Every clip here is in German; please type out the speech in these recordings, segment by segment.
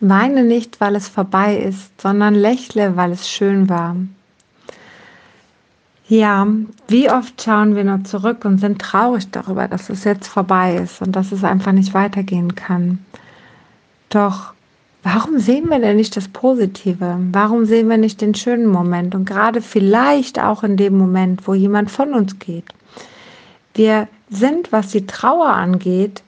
Weine nicht, weil es vorbei ist, sondern lächle, weil es schön war. Ja, wie oft schauen wir nur zurück und sind traurig darüber, dass es jetzt vorbei ist und dass es einfach nicht weitergehen kann. Doch warum sehen wir denn nicht das Positive? Warum sehen wir nicht den schönen Moment und gerade vielleicht auch in dem Moment, wo jemand von uns geht? Wir sind, was die Trauer angeht,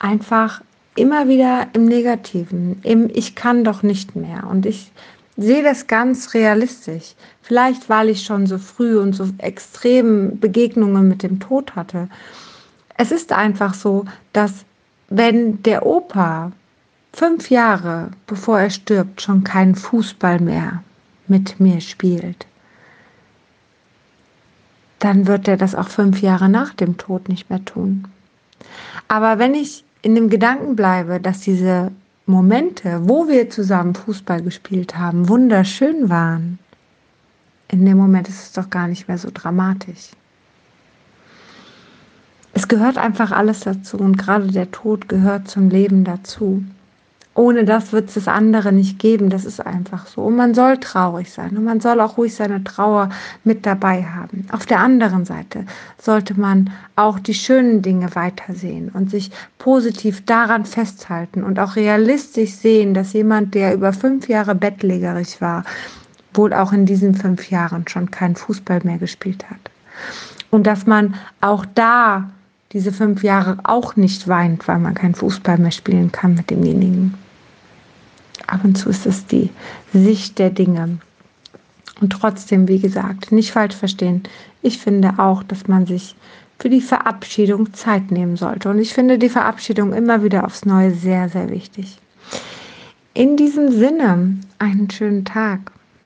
einfach immer wieder im Negativen, im Ich kann doch nicht mehr. Und ich sehe das ganz realistisch. Vielleicht, weil ich schon so früh und so extrem Begegnungen mit dem Tod hatte. Es ist einfach so, dass wenn der Opa fünf Jahre bevor er stirbt schon keinen Fußball mehr mit mir spielt, dann wird er das auch fünf Jahre nach dem Tod nicht mehr tun. Aber wenn ich in dem Gedanken bleibe, dass diese Momente, wo wir zusammen Fußball gespielt haben, wunderschön waren, in dem Moment ist es doch gar nicht mehr so dramatisch. Es gehört einfach alles dazu und gerade der Tod gehört zum Leben dazu. Ohne das wird es das andere nicht geben. Das ist einfach so. Und man soll traurig sein und man soll auch ruhig seine Trauer mit dabei haben. Auf der anderen Seite sollte man auch die schönen Dinge weitersehen und sich positiv daran festhalten und auch realistisch sehen, dass jemand, der über fünf Jahre bettlägerig war, wohl auch in diesen fünf Jahren schon keinen Fußball mehr gespielt hat. Und dass man auch da diese fünf Jahre auch nicht weint, weil man keinen Fußball mehr spielen kann mit demjenigen. Ab und zu ist es die Sicht der Dinge. Und trotzdem, wie gesagt, nicht falsch verstehen. Ich finde auch, dass man sich für die Verabschiedung Zeit nehmen sollte. Und ich finde die Verabschiedung immer wieder aufs Neue sehr, sehr wichtig. In diesem Sinne, einen schönen Tag.